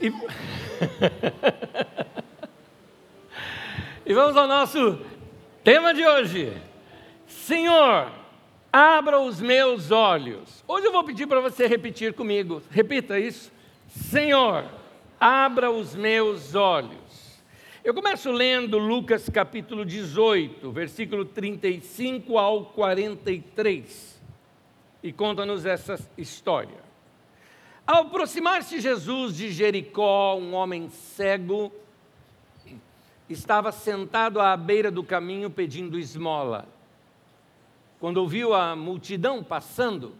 E... e vamos ao nosso tema de hoje. Senhor, abra os meus olhos. Hoje eu vou pedir para você repetir comigo. Repita isso. Senhor, abra os meus olhos. Eu começo lendo Lucas capítulo 18, versículo 35 ao 43, e conta-nos essa história. Ao aproximar-se Jesus de Jericó, um homem cego estava sentado à beira do caminho pedindo esmola. Quando ouviu a multidão passando,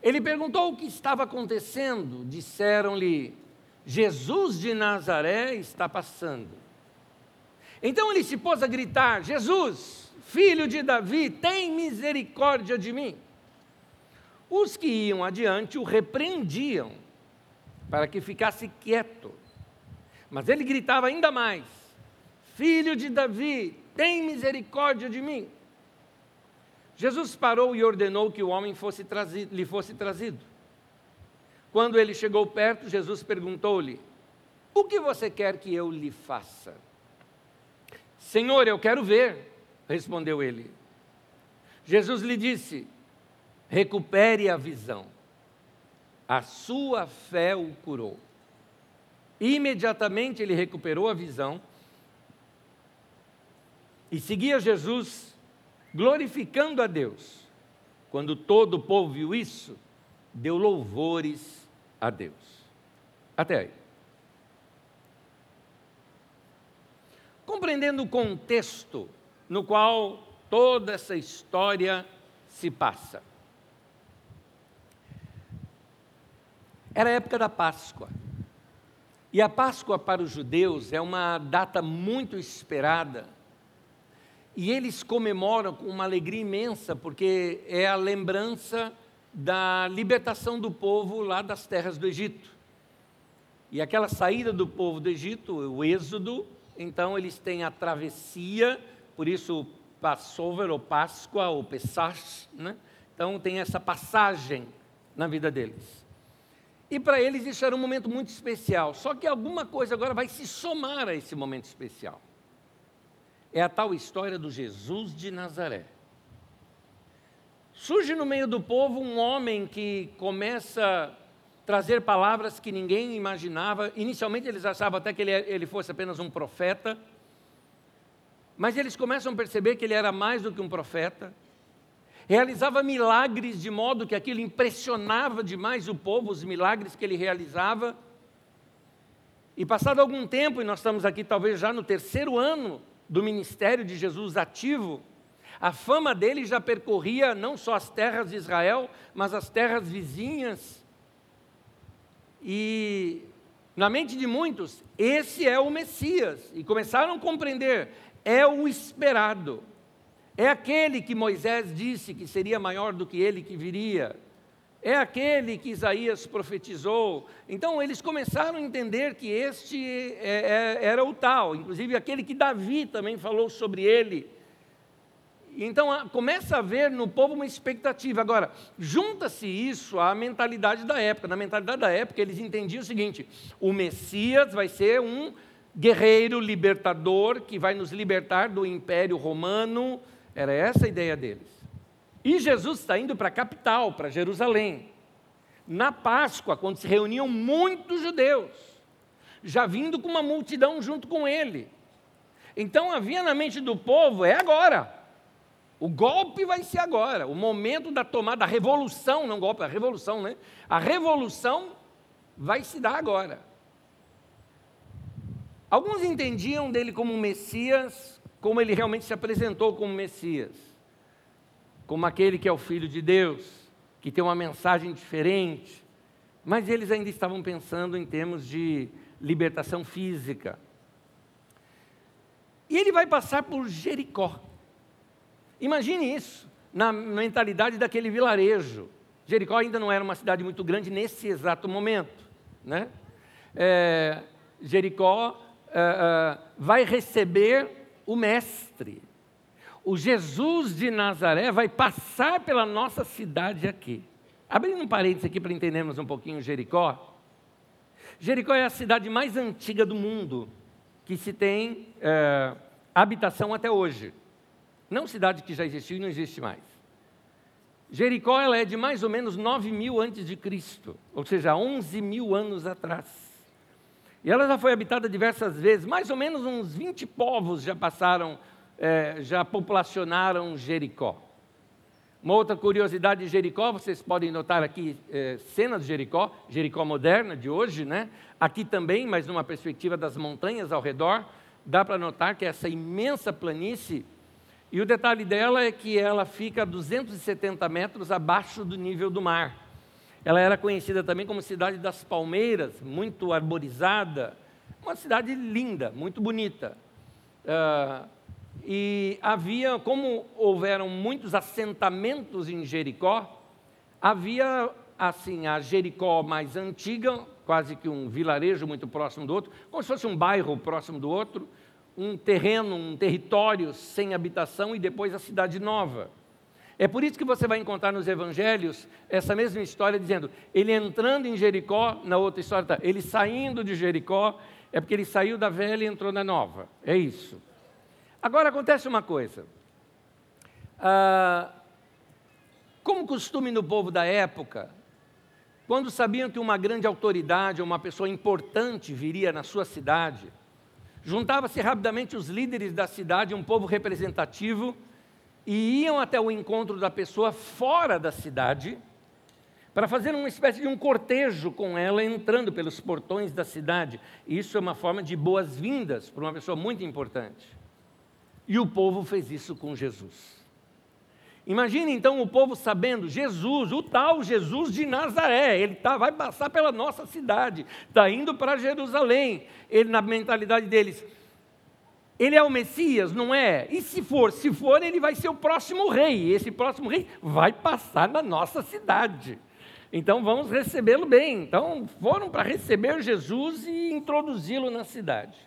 ele perguntou o que estava acontecendo. Disseram-lhe: Jesus de Nazaré está passando. Então ele se pôs a gritar: Jesus, filho de Davi, tem misericórdia de mim. Os que iam adiante o repreendiam para que ficasse quieto. Mas ele gritava ainda mais: Filho de Davi, tem misericórdia de mim. Jesus parou e ordenou que o homem fosse trazido, lhe fosse trazido. Quando ele chegou perto, Jesus perguntou-lhe: O que você quer que eu lhe faça? Senhor, eu quero ver, respondeu ele. Jesus lhe disse: recupere a visão. A sua fé o curou. Imediatamente ele recuperou a visão e seguia Jesus, glorificando a Deus. Quando todo o povo viu isso, deu louvores a Deus. Até aí. compreendendo o contexto no qual toda essa história se passa. Era a época da Páscoa. E a Páscoa para os judeus é uma data muito esperada. E eles comemoram com uma alegria imensa, porque é a lembrança da libertação do povo lá das terras do Egito. E aquela saída do povo do Egito, o êxodo, então eles têm a travessia, por isso Passover ou Páscoa ou Pesach, né? Então tem essa passagem na vida deles. E para eles isso era um momento muito especial. Só que alguma coisa agora vai se somar a esse momento especial. É a tal história do Jesus de Nazaré. Surge no meio do povo um homem que começa trazer palavras que ninguém imaginava. Inicialmente eles achavam até que ele fosse apenas um profeta, mas eles começam a perceber que ele era mais do que um profeta. Realizava milagres de modo que aquilo impressionava demais o povo, os milagres que ele realizava. E passado algum tempo, e nós estamos aqui talvez já no terceiro ano do ministério de Jesus ativo, a fama dele já percorria não só as terras de Israel, mas as terras vizinhas e na mente de muitos, esse é o Messias. E começaram a compreender, é o esperado. É aquele que Moisés disse que seria maior do que ele que viria. É aquele que Isaías profetizou. Então eles começaram a entender que este é, é, era o tal, inclusive aquele que Davi também falou sobre ele. Então começa a haver no povo uma expectativa. Agora, junta-se isso à mentalidade da época. Na mentalidade da época, eles entendiam o seguinte: o Messias vai ser um guerreiro libertador que vai nos libertar do império romano. Era essa a ideia deles. E Jesus está indo para a capital, para Jerusalém. Na Páscoa, quando se reuniam muitos judeus, já vindo com uma multidão junto com ele. Então havia na mente do povo: é agora. O golpe vai ser agora, o momento da tomada, a revolução, não golpe, a revolução, né? A revolução vai se dar agora. Alguns entendiam dele como Messias, como ele realmente se apresentou como Messias, como aquele que é o Filho de Deus, que tem uma mensagem diferente, mas eles ainda estavam pensando em termos de libertação física. E ele vai passar por Jericó. Imagine isso na mentalidade daquele vilarejo. Jericó ainda não era uma cidade muito grande nesse exato momento. Né? É, Jericó é, é, vai receber o Mestre. O Jesus de Nazaré vai passar pela nossa cidade aqui. Abrindo um parênteses aqui para entendermos um pouquinho Jericó. Jericó é a cidade mais antiga do mundo que se tem é, habitação até hoje. Não cidade que já existiu e não existe mais. Jericó ela é de mais ou menos 9 mil antes de Cristo, ou seja, 11 mil anos atrás. E ela já foi habitada diversas vezes, mais ou menos uns 20 povos já passaram, é, já populacionaram Jericó. Uma outra curiosidade de Jericó, vocês podem notar aqui é, cenas de Jericó, Jericó moderna de hoje, né? Aqui também, mas numa perspectiva das montanhas ao redor, dá para notar que essa imensa planície, e o detalhe dela é que ela fica a 270 metros abaixo do nível do mar. Ela era conhecida também como cidade das palmeiras, muito arborizada, uma cidade linda, muito bonita. Uh, e havia, como houveram muitos assentamentos em Jericó, havia assim a Jericó mais antiga, quase que um vilarejo muito próximo do outro, como se fosse um bairro próximo do outro, um terreno, um território sem habitação e depois a cidade nova. É por isso que você vai encontrar nos evangelhos essa mesma história dizendo, ele entrando em Jericó, na outra história está, ele saindo de Jericó, é porque ele saiu da velha e entrou na nova. É isso. Agora acontece uma coisa. Ah, como costume no povo da época, quando sabiam que uma grande autoridade, uma pessoa importante viria na sua cidade, juntava-se rapidamente os líderes da cidade, um povo representativo, e iam até o encontro da pessoa fora da cidade, para fazer uma espécie de um cortejo com ela, entrando pelos portões da cidade. Isso é uma forma de boas-vindas para uma pessoa muito importante. E o povo fez isso com Jesus. Imagine então o povo sabendo, Jesus, o tal Jesus de Nazaré, ele tá, vai passar pela nossa cidade, está indo para Jerusalém. Ele, na mentalidade deles, ele é o Messias, não é? E se for, se for, ele vai ser o próximo rei. E esse próximo rei vai passar na nossa cidade. Então vamos recebê-lo bem. Então foram para receber Jesus e introduzi-lo na cidade.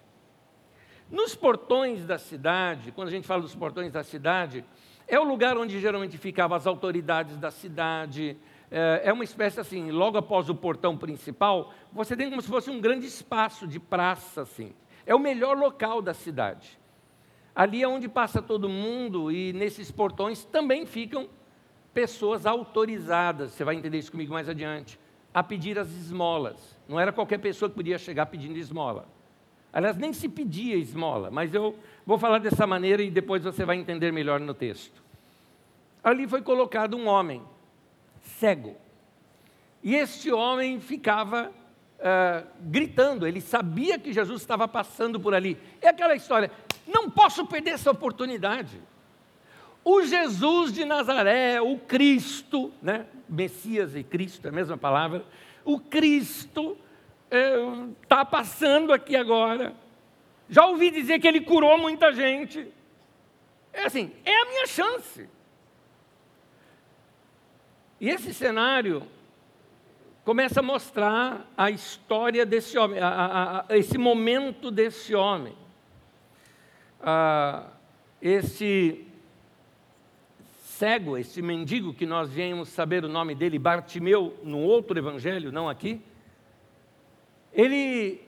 Nos portões da cidade, quando a gente fala dos portões da cidade, é o lugar onde geralmente ficavam as autoridades da cidade. É, é uma espécie assim, logo após o portão principal, você tem como se fosse um grande espaço de praça, assim. É o melhor local da cidade. Ali é onde passa todo mundo e nesses portões também ficam pessoas autorizadas, você vai entender isso comigo mais adiante, a pedir as esmolas. Não era qualquer pessoa que podia chegar pedindo esmola. Aliás, nem se pedia esmola, mas eu vou falar dessa maneira e depois você vai entender melhor no texto. Ali foi colocado um homem, cego. E este homem ficava uh, gritando, ele sabia que Jesus estava passando por ali. É aquela história, não posso perder essa oportunidade. O Jesus de Nazaré, o Cristo, né? Messias e Cristo, é a mesma palavra, o Cristo está é, passando aqui agora. Já ouvi dizer que ele curou muita gente. É assim, é a minha chance. E esse cenário começa a mostrar a história desse homem, a, a, a, esse momento desse homem. Ah, esse cego, esse mendigo que nós viemos saber o nome dele, Bartimeu, no outro evangelho, não aqui, ele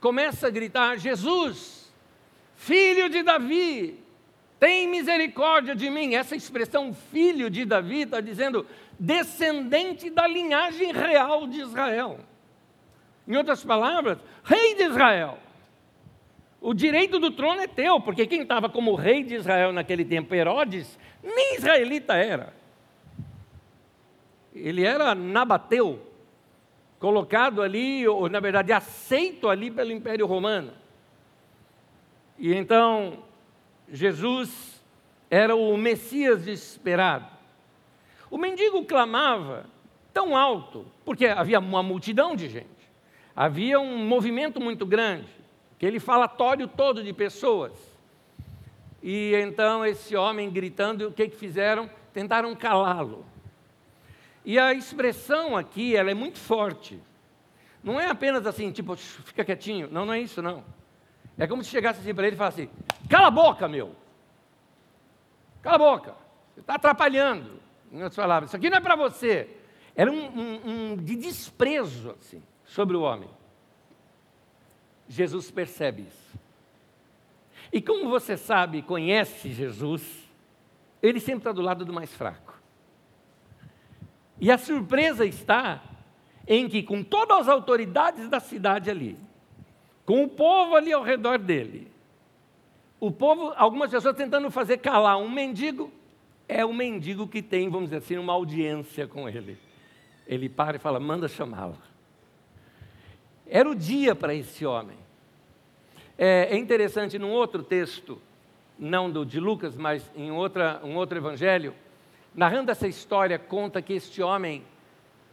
começa a gritar: Jesus, filho de Davi, tem misericórdia de mim. Essa expressão filho de Davi está dizendo descendente da linhagem real de Israel. Em outras palavras, rei de Israel. O direito do trono é teu, porque quem estava como rei de Israel naquele tempo, Herodes, nem israelita era. Ele era nabateu, colocado ali, ou na verdade aceito ali pelo Império Romano. E então, Jesus era o Messias esperado. O mendigo clamava tão alto, porque havia uma multidão de gente, havia um movimento muito grande, aquele falatório todo de pessoas. E então esse homem gritando, o que, que fizeram? Tentaram calá-lo. E a expressão aqui, ela é muito forte. Não é apenas assim, tipo, fica quietinho. Não, não é isso, não. É como se chegasse assim para ele e falasse cala a boca, meu. Cala a boca. Você está atrapalhando. Em outras palavras, isso aqui não é para você. Era um, um, um, de desprezo, assim, sobre o homem. Jesus percebe isso. E como você sabe, conhece Jesus, ele sempre está do lado do mais fraco. E a surpresa está em que, com todas as autoridades da cidade ali, com o povo ali ao redor dele, o povo, algumas pessoas tentando fazer calar um mendigo, é o mendigo que tem, vamos dizer assim, uma audiência com ele. Ele para e fala: manda chamá-lo. Era o dia para esse homem. É, é, interessante, num outro texto, não do de Lucas, mas em outra, um outro evangelho, narrando essa história, conta que este homem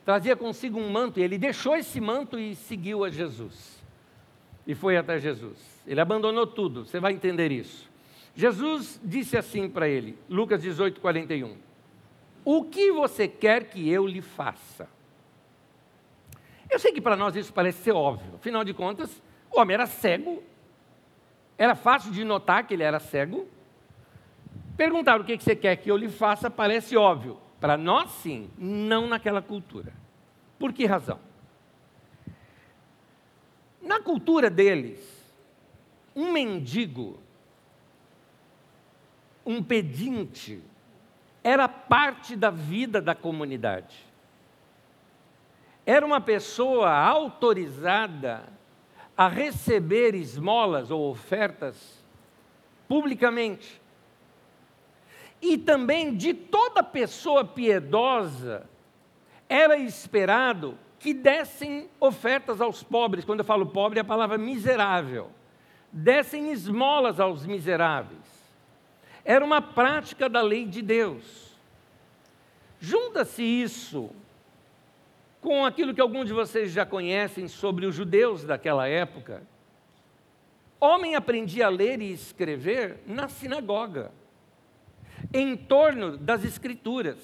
trazia consigo um manto e ele deixou esse manto e seguiu a Jesus. E foi até Jesus. Ele abandonou tudo, você vai entender isso. Jesus disse assim para ele, Lucas 18, 41. O que você quer que eu lhe faça? Eu sei que para nós isso parece ser óbvio, afinal de contas, o homem era cego, era fácil de notar que ele era cego. Perguntar o que você quer que eu lhe faça parece óbvio. Para nós, sim, não naquela cultura. Por que razão? Na cultura deles, um mendigo, um pedinte, era parte da vida da comunidade. Era uma pessoa autorizada a receber esmolas ou ofertas publicamente. E também de toda pessoa piedosa era esperado que dessem ofertas aos pobres. Quando eu falo pobre, é a palavra miserável. Dessem esmolas aos miseráveis. Era uma prática da lei de Deus. Junta-se isso com aquilo que alguns de vocês já conhecem sobre os judeus daquela época. Homem aprendia a ler e escrever na sinagoga, em torno das escrituras.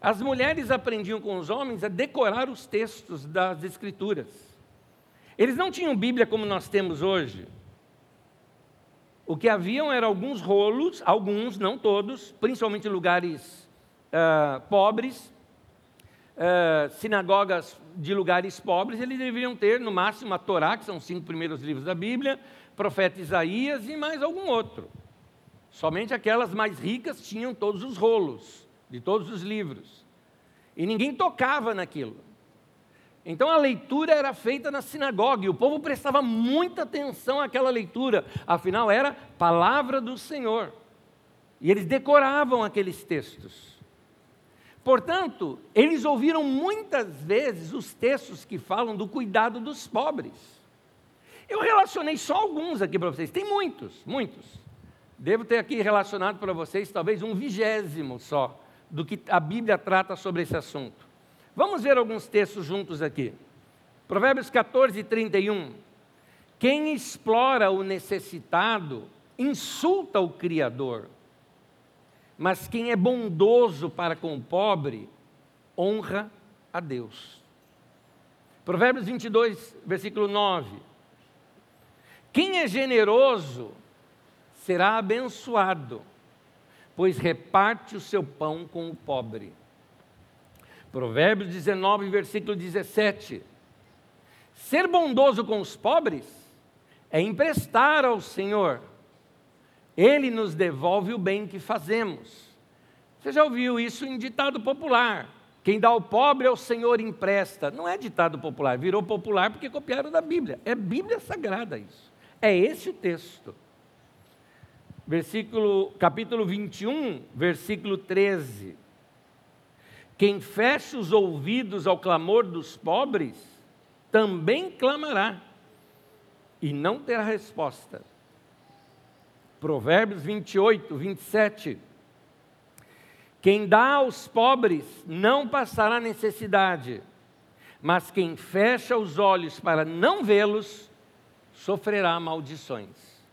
As mulheres aprendiam com os homens a decorar os textos das escrituras. Eles não tinham Bíblia como nós temos hoje. O que haviam eram alguns rolos, alguns, não todos, principalmente em lugares uh, pobres, uh, sinagogas de lugares pobres, eles deveriam ter, no máximo, a Torá, que são os cinco primeiros livros da Bíblia, profeta Isaías e mais algum outro. Somente aquelas mais ricas tinham todos os rolos de todos os livros. E ninguém tocava naquilo. Então a leitura era feita na sinagoga e o povo prestava muita atenção àquela leitura, afinal era palavra do Senhor. E eles decoravam aqueles textos. Portanto, eles ouviram muitas vezes os textos que falam do cuidado dos pobres. Eu relacionei só alguns aqui para vocês, tem muitos, muitos. Devo ter aqui relacionado para vocês talvez um vigésimo só do que a Bíblia trata sobre esse assunto. Vamos ver alguns textos juntos aqui. Provérbios 14, 31. Quem explora o necessitado insulta o Criador mas quem é bondoso para com o pobre, honra a Deus. Provérbios 22, versículo 9. Quem é generoso será abençoado, pois reparte o seu pão com o pobre. Provérbios 19, versículo 17. Ser bondoso com os pobres é emprestar ao Senhor ele nos devolve o bem que fazemos. Você já ouviu isso em ditado popular? Quem dá ao pobre ao Senhor empresta. Não é ditado popular, virou popular porque copiaram da Bíblia. É Bíblia Sagrada isso. É esse o texto. Versículo, capítulo 21, versículo 13. Quem fecha os ouvidos ao clamor dos pobres, também clamará, e não terá resposta. Provérbios 28, 27. Quem dá aos pobres não passará necessidade, mas quem fecha os olhos para não vê-los, sofrerá maldições.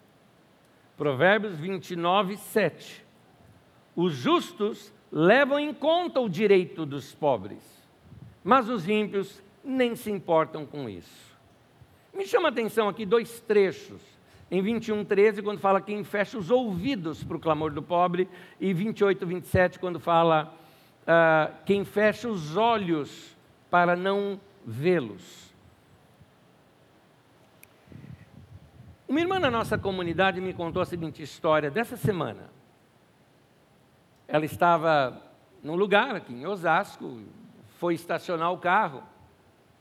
Provérbios 29, 7. Os justos levam em conta o direito dos pobres, mas os ímpios nem se importam com isso. Me chama a atenção aqui dois trechos em 21, 13, quando fala quem fecha os ouvidos para o clamor do pobre, e 28, 27, quando fala uh, quem fecha os olhos para não vê-los. Uma irmã na nossa comunidade me contou a seguinte história dessa semana. Ela estava num lugar aqui em Osasco, foi estacionar o carro,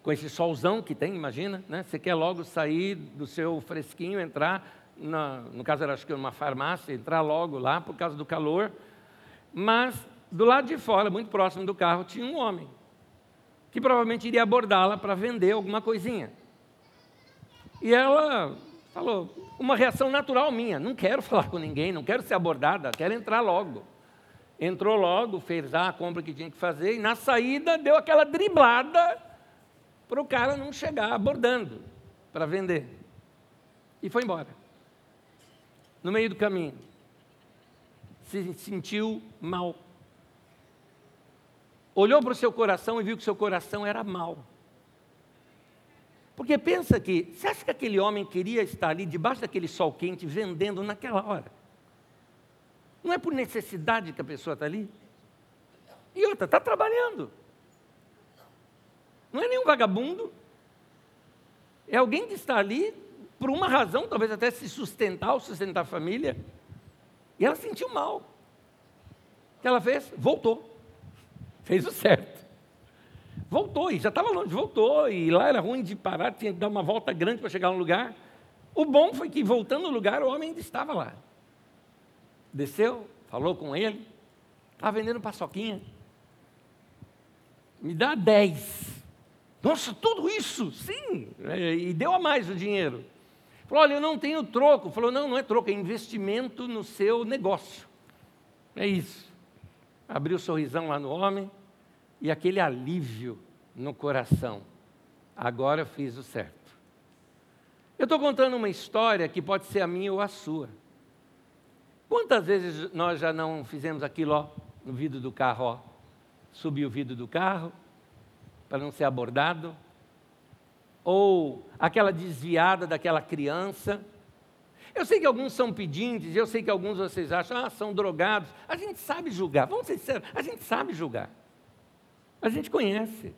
com esse solzão que tem, imagina, né? Você quer logo sair do seu fresquinho, entrar, na, no caso era acho que uma farmácia, entrar logo lá por causa do calor. Mas do lado de fora, muito próximo do carro, tinha um homem que provavelmente iria abordá-la para vender alguma coisinha. E ela falou, uma reação natural minha, não quero falar com ninguém, não quero ser abordada, quero entrar logo. Entrou logo, fez a compra que tinha que fazer, e na saída deu aquela driblada para o cara não chegar abordando para vender. E foi embora. No meio do caminho, se sentiu mal. Olhou para o seu coração e viu que seu coração era mal. Porque pensa que, você acha que aquele homem queria estar ali debaixo daquele sol quente vendendo naquela hora? Não é por necessidade que a pessoa está ali? E outra, está trabalhando. Não é nenhum vagabundo. É alguém que está ali por uma razão, talvez até se sustentar ou sustentar a família. E ela sentiu mal. O que ela fez? Voltou. Fez o certo. Voltou, e já estava longe, voltou, e lá era ruim de parar, tinha que dar uma volta grande para chegar no lugar. O bom foi que, voltando no lugar, o homem ainda estava lá. Desceu, falou com ele, estava vendendo paçoquinha. Me dá dez. Nossa, tudo isso? Sim. E deu a mais o dinheiro. Falou, olha, eu não tenho troco. Falou, não, não é troco, é investimento no seu negócio. É isso. Abriu o sorrisão lá no homem, e aquele alívio no coração. Agora eu fiz o certo. Eu estou contando uma história que pode ser a minha ou a sua. Quantas vezes nós já não fizemos aquilo ó, no vidro do carro? Ó, subir o vidro do carro para não ser abordado? Ou aquela desviada daquela criança? Eu sei que alguns são pedintes, eu sei que alguns vocês acham, ah, são drogados. A gente sabe julgar, vamos ser sinceros, a gente sabe julgar. A gente conhece.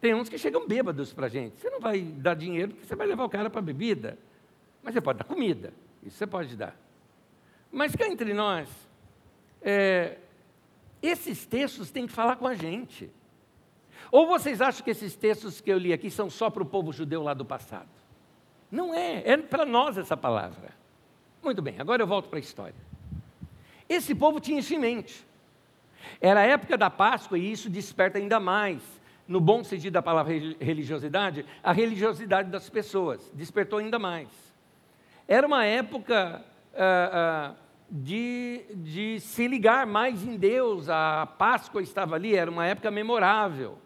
Tem uns que chegam bêbados para a gente. Você não vai dar dinheiro porque você vai levar o cara para bebida. Mas você pode dar comida. Isso você pode dar. Mas cá entre nós, é, esses textos têm que falar com a gente. Ou vocês acham que esses textos que eu li aqui são só para o povo judeu lá do passado? Não é, é para nós essa palavra. Muito bem, agora eu volto para a história. Esse povo tinha isso em mente. Era a época da Páscoa e isso desperta ainda mais, no bom sentido da palavra religiosidade, a religiosidade das pessoas. Despertou ainda mais. Era uma época uh, uh, de, de se ligar mais em Deus, a Páscoa estava ali, era uma época memorável.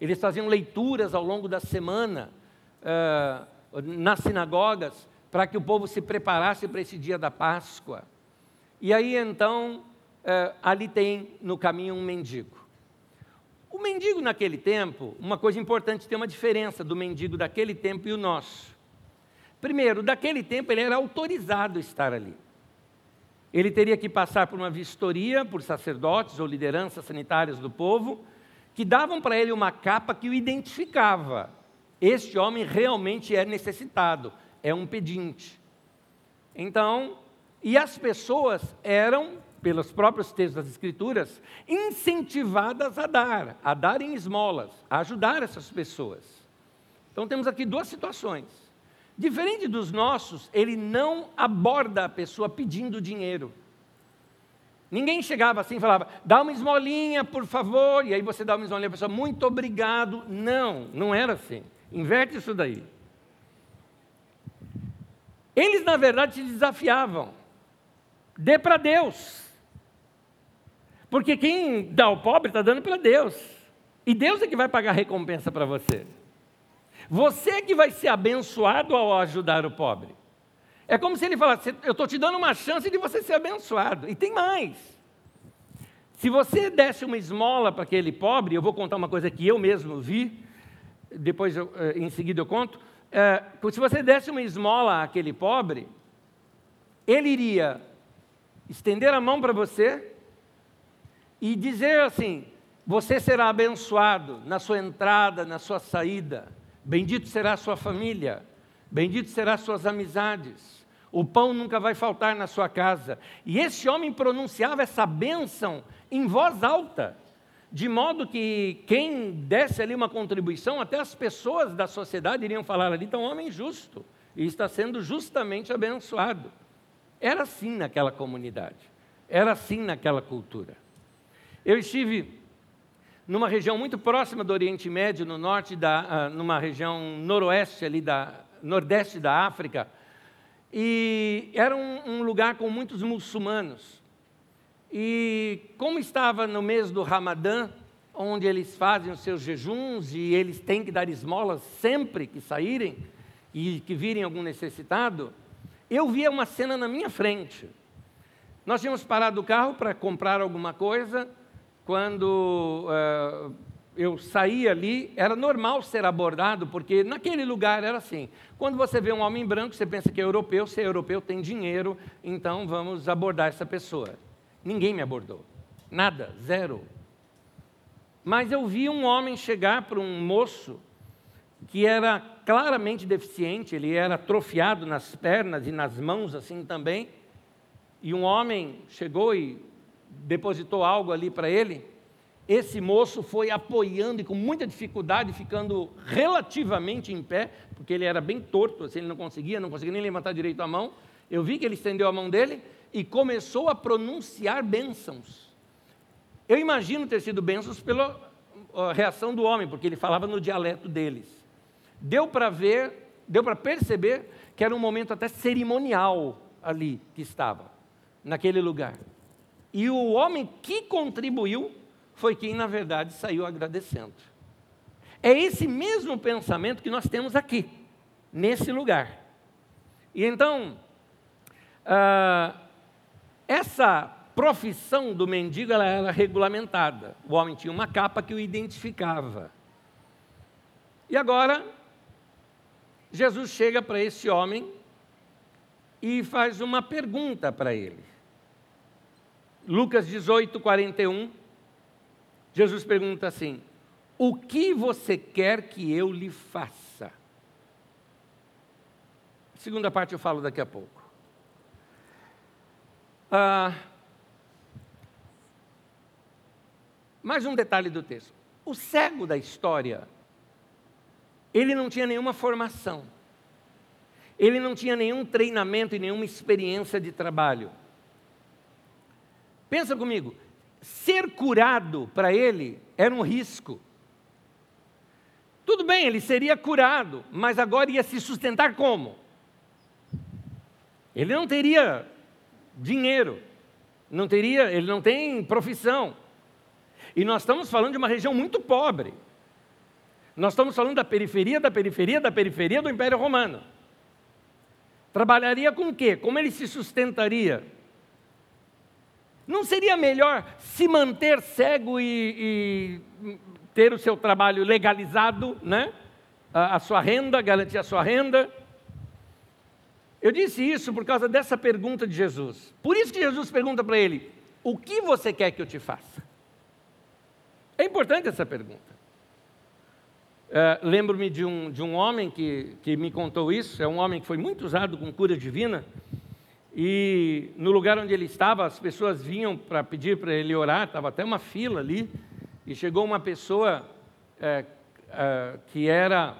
Eles faziam leituras ao longo da semana uh, nas sinagogas para que o povo se preparasse para esse dia da Páscoa. E aí então ali tem no caminho um mendigo. O mendigo naquele tempo, uma coisa importante, tem uma diferença do mendigo daquele tempo e o nosso. Primeiro, daquele tempo ele era autorizado a estar ali. Ele teria que passar por uma vistoria por sacerdotes ou lideranças sanitárias do povo, que davam para ele uma capa que o identificava. Este homem realmente é necessitado, é um pedinte. Então, e as pessoas eram pelos próprios textos das Escrituras, incentivadas a dar, a dar em esmolas, a ajudar essas pessoas. Então temos aqui duas situações. Diferente dos nossos, ele não aborda a pessoa pedindo dinheiro. Ninguém chegava assim e falava, dá uma esmolinha, por favor, e aí você dá uma esmolinha a pessoa, muito obrigado. Não, não era assim. Inverte isso daí. Eles, na verdade, te desafiavam. Dê para Deus. Porque quem dá ao pobre está dando para Deus. E Deus é que vai pagar a recompensa para você. Você que vai ser abençoado ao ajudar o pobre. É como se ele falasse: Eu estou te dando uma chance de você ser abençoado. E tem mais. Se você desse uma esmola para aquele pobre, eu vou contar uma coisa que eu mesmo vi, depois eu, eh, em seguida eu conto. É, se você desse uma esmola àquele pobre, ele iria estender a mão para você e dizer assim: você será abençoado na sua entrada, na sua saída, bendito será a sua família, Bendito serão suas amizades. O pão nunca vai faltar na sua casa. E esse homem pronunciava essa bênção em voz alta, de modo que quem desse ali uma contribuição, até as pessoas da sociedade iriam falar ali, então, homem justo, e está sendo justamente abençoado. Era assim naquela comunidade, era assim naquela cultura. Eu estive numa região muito próxima do Oriente Médio, no norte da, uh, numa região noroeste ali da nordeste da África, e era um, um lugar com muitos muçulmanos. E como estava no mês do Ramadã, onde eles fazem os seus jejuns e eles têm que dar esmolas sempre que saírem e que virem algum necessitado, eu via uma cena na minha frente. Nós tínhamos parado o carro para comprar alguma coisa quando uh, eu saí ali, era normal ser abordado, porque naquele lugar era assim. Quando você vê um homem branco, você pensa que é europeu, se é europeu tem dinheiro, então vamos abordar essa pessoa. Ninguém me abordou. Nada, zero. Mas eu vi um homem chegar para um moço que era claramente deficiente, ele era atrofiado nas pernas e nas mãos assim também. E um homem chegou e depositou algo ali para ele, esse moço foi apoiando e com muita dificuldade, ficando relativamente em pé, porque ele era bem torto, assim, ele não conseguia, não conseguia nem levantar direito a mão. Eu vi que ele estendeu a mão dele e começou a pronunciar bênçãos. Eu imagino ter sido bênçãos pela reação do homem, porque ele falava no dialeto deles. Deu para ver, deu para perceber que era um momento até cerimonial ali que estava, naquele lugar. E o homem que contribuiu foi quem, na verdade, saiu agradecendo. É esse mesmo pensamento que nós temos aqui, nesse lugar. E então, ah, essa profissão do mendigo ela era regulamentada. O homem tinha uma capa que o identificava. E agora, Jesus chega para esse homem e faz uma pergunta para ele. Lucas 18, 41, Jesus pergunta assim: O que você quer que eu lhe faça? Segunda parte eu falo daqui a pouco. Ah, mais um detalhe do texto. O cego da história, ele não tinha nenhuma formação, ele não tinha nenhum treinamento e nenhuma experiência de trabalho. Pensa comigo, ser curado para ele era um risco. Tudo bem, ele seria curado, mas agora ia se sustentar como? Ele não teria dinheiro, não teria, ele não tem profissão. E nós estamos falando de uma região muito pobre. Nós estamos falando da periferia, da periferia, da periferia do Império Romano. Trabalharia com o quê? Como ele se sustentaria? Não seria melhor se manter cego e, e ter o seu trabalho legalizado, né? A, a sua renda, garantir a sua renda? Eu disse isso por causa dessa pergunta de Jesus. Por isso que Jesus pergunta para ele: O que você quer que eu te faça? É importante essa pergunta. É, Lembro-me de um, de um homem que, que me contou isso, é um homem que foi muito usado com cura divina, e no lugar onde ele estava, as pessoas vinham para pedir para ele orar, estava até uma fila ali, e chegou uma pessoa é, é, que era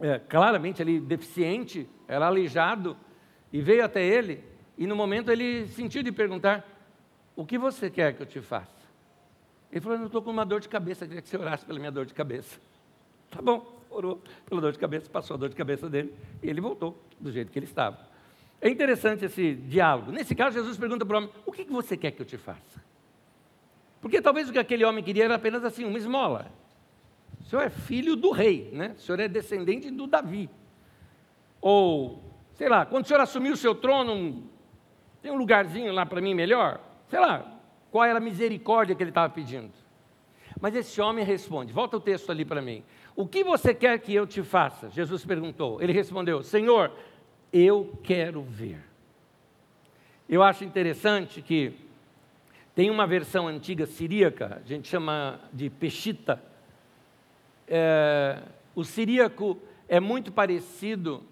é, claramente ali deficiente, era aleijado, e veio até ele, e no momento ele sentiu de perguntar: O que você quer que eu te faça? Ele falou: Eu estou com uma dor de cabeça, queria que você orasse pela minha dor de cabeça. Tá bom, orou pela dor de cabeça, passou a dor de cabeça dele, e ele voltou do jeito que ele estava. É interessante esse diálogo. Nesse caso, Jesus pergunta para o homem: O que você quer que eu te faça? Porque talvez o que aquele homem queria era apenas assim, uma esmola. O senhor é filho do rei, né? o senhor é descendente do Davi. Ou, sei lá, quando o senhor assumiu o seu trono, tem um lugarzinho lá para mim melhor? Sei lá, qual era a misericórdia que ele estava pedindo? Mas esse homem responde: volta o texto ali para mim. O que você quer que eu te faça? Jesus perguntou. Ele respondeu: Senhor, eu quero ver. Eu acho interessante que tem uma versão antiga siríaca, a gente chama de peshita. É, o siríaco é muito parecido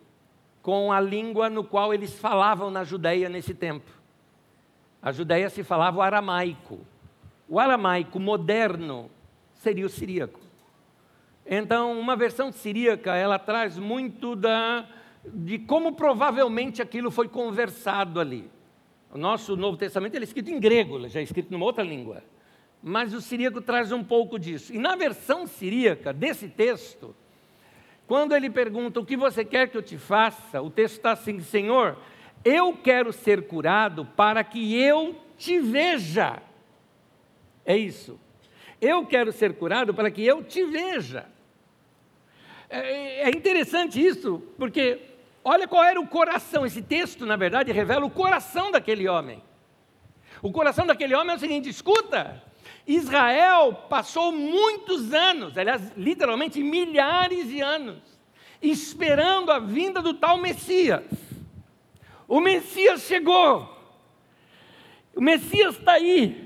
com a língua no qual eles falavam na Judéia nesse tempo. A Judéia se falava o aramaico. O aramaico moderno seria o siríaco. Então, uma versão siríaca, ela traz muito da, de como provavelmente aquilo foi conversado ali. O nosso Novo Testamento é escrito em grego, já é escrito numa outra língua. Mas o siríaco traz um pouco disso. E na versão siríaca desse texto, quando ele pergunta o que você quer que eu te faça, o texto está assim: Senhor, eu quero ser curado para que eu te veja. É isso. Eu quero ser curado para que eu te veja. É, é interessante isso, porque olha qual era o coração. Esse texto, na verdade, revela o coração daquele homem. O coração daquele homem é o seguinte: escuta, Israel passou muitos anos, aliás, literalmente milhares de anos, esperando a vinda do tal Messias. O Messias chegou, o Messias está aí.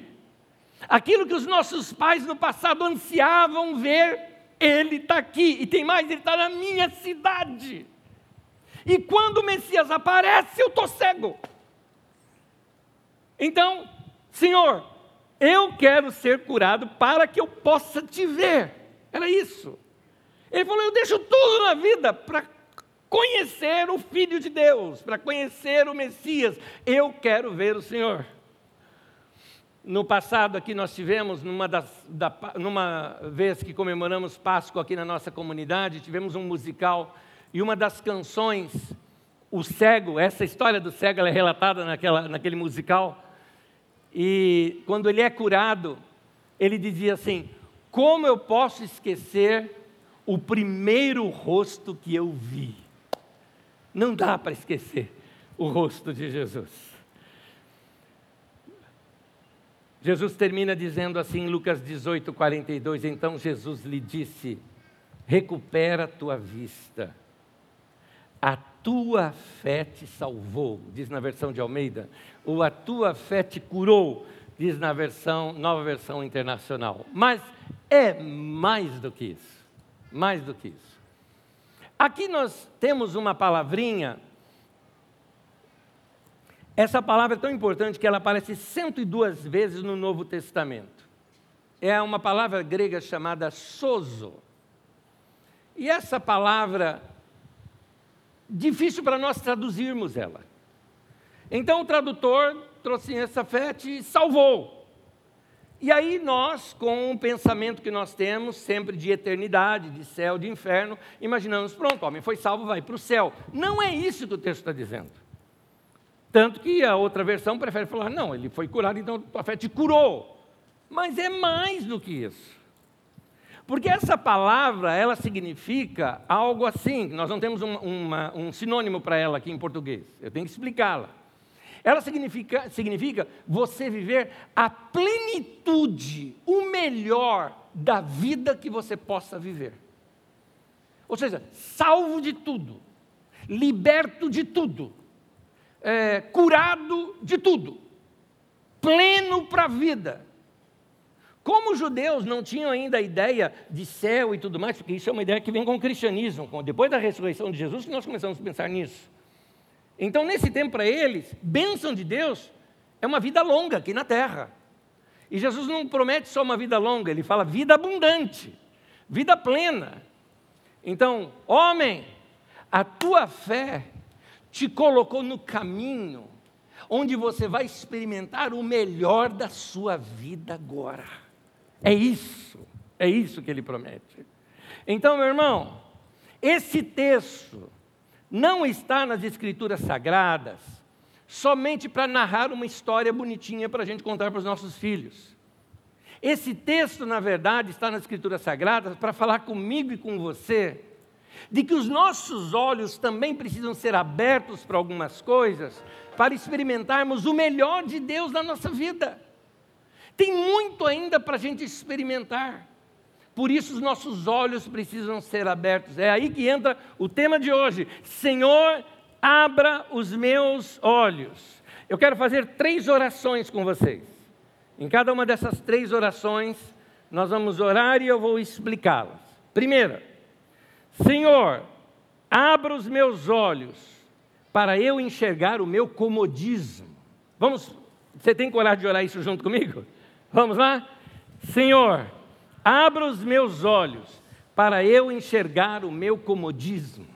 Aquilo que os nossos pais no passado ansiavam ver, ele está aqui. E tem mais, ele está na minha cidade. E quando o Messias aparece, eu estou cego. Então, Senhor, eu quero ser curado para que eu possa te ver. Era isso. Ele falou: Eu deixo tudo na vida para conhecer o Filho de Deus, para conhecer o Messias. Eu quero ver o Senhor. No passado aqui nós tivemos, numa, das, da, numa vez que comemoramos Páscoa aqui na nossa comunidade, tivemos um musical e uma das canções, o cego, essa história do cego é relatada naquela, naquele musical. E quando ele é curado, ele dizia assim: Como eu posso esquecer o primeiro rosto que eu vi? Não dá para esquecer o rosto de Jesus. Jesus termina dizendo assim em Lucas 18, 42: Então Jesus lhe disse: Recupera tua vista, a tua fé te salvou, diz na versão de Almeida, ou a tua fé te curou, diz na versão, nova versão internacional. Mas é mais do que isso, mais do que isso. Aqui nós temos uma palavrinha essa palavra é tão importante que ela aparece 102 vezes no Novo Testamento. É uma palavra grega chamada sozo. E essa palavra, difícil para nós traduzirmos ela. Então o tradutor trouxe essa fé e salvou. E aí nós, com o pensamento que nós temos, sempre de eternidade, de céu, de inferno, imaginamos, pronto, o homem foi salvo, vai para o céu. Não é isso que o texto está dizendo. Tanto que a outra versão prefere falar: não, ele foi curado, então a fé te curou. Mas é mais do que isso. Porque essa palavra, ela significa algo assim, nós não temos uma, uma, um sinônimo para ela aqui em português, eu tenho que explicá-la. Ela significa, significa você viver a plenitude, o melhor da vida que você possa viver. Ou seja, salvo de tudo, liberto de tudo, é, curado de tudo, pleno para a vida. Como os judeus não tinham ainda a ideia de céu e tudo mais, porque isso é uma ideia que vem com o cristianismo, depois da ressurreição de Jesus que nós começamos a pensar nisso. Então, nesse tempo para eles, bênção de Deus é uma vida longa aqui na terra. E Jesus não promete só uma vida longa, ele fala vida abundante, vida plena. Então, homem, a tua fé te colocou no caminho onde você vai experimentar o melhor da sua vida agora. É isso, é isso que ele promete. Então, meu irmão, esse texto não está nas Escrituras Sagradas somente para narrar uma história bonitinha para a gente contar para os nossos filhos. Esse texto, na verdade, está nas Escrituras Sagradas para falar comigo e com você de que os nossos olhos também precisam ser abertos para algumas coisas, para experimentarmos o melhor de Deus na nossa vida. Tem muito ainda para a gente experimentar. Por isso os nossos olhos precisam ser abertos. É aí que entra o tema de hoje. Senhor, abra os meus olhos. Eu quero fazer três orações com vocês. Em cada uma dessas três orações, nós vamos orar e eu vou explicá-las. Primeira, Senhor, abra os meus olhos para eu enxergar o meu comodismo. Vamos, você tem coragem de orar isso junto comigo? Vamos lá? Senhor, abra os meus olhos para eu enxergar o meu comodismo.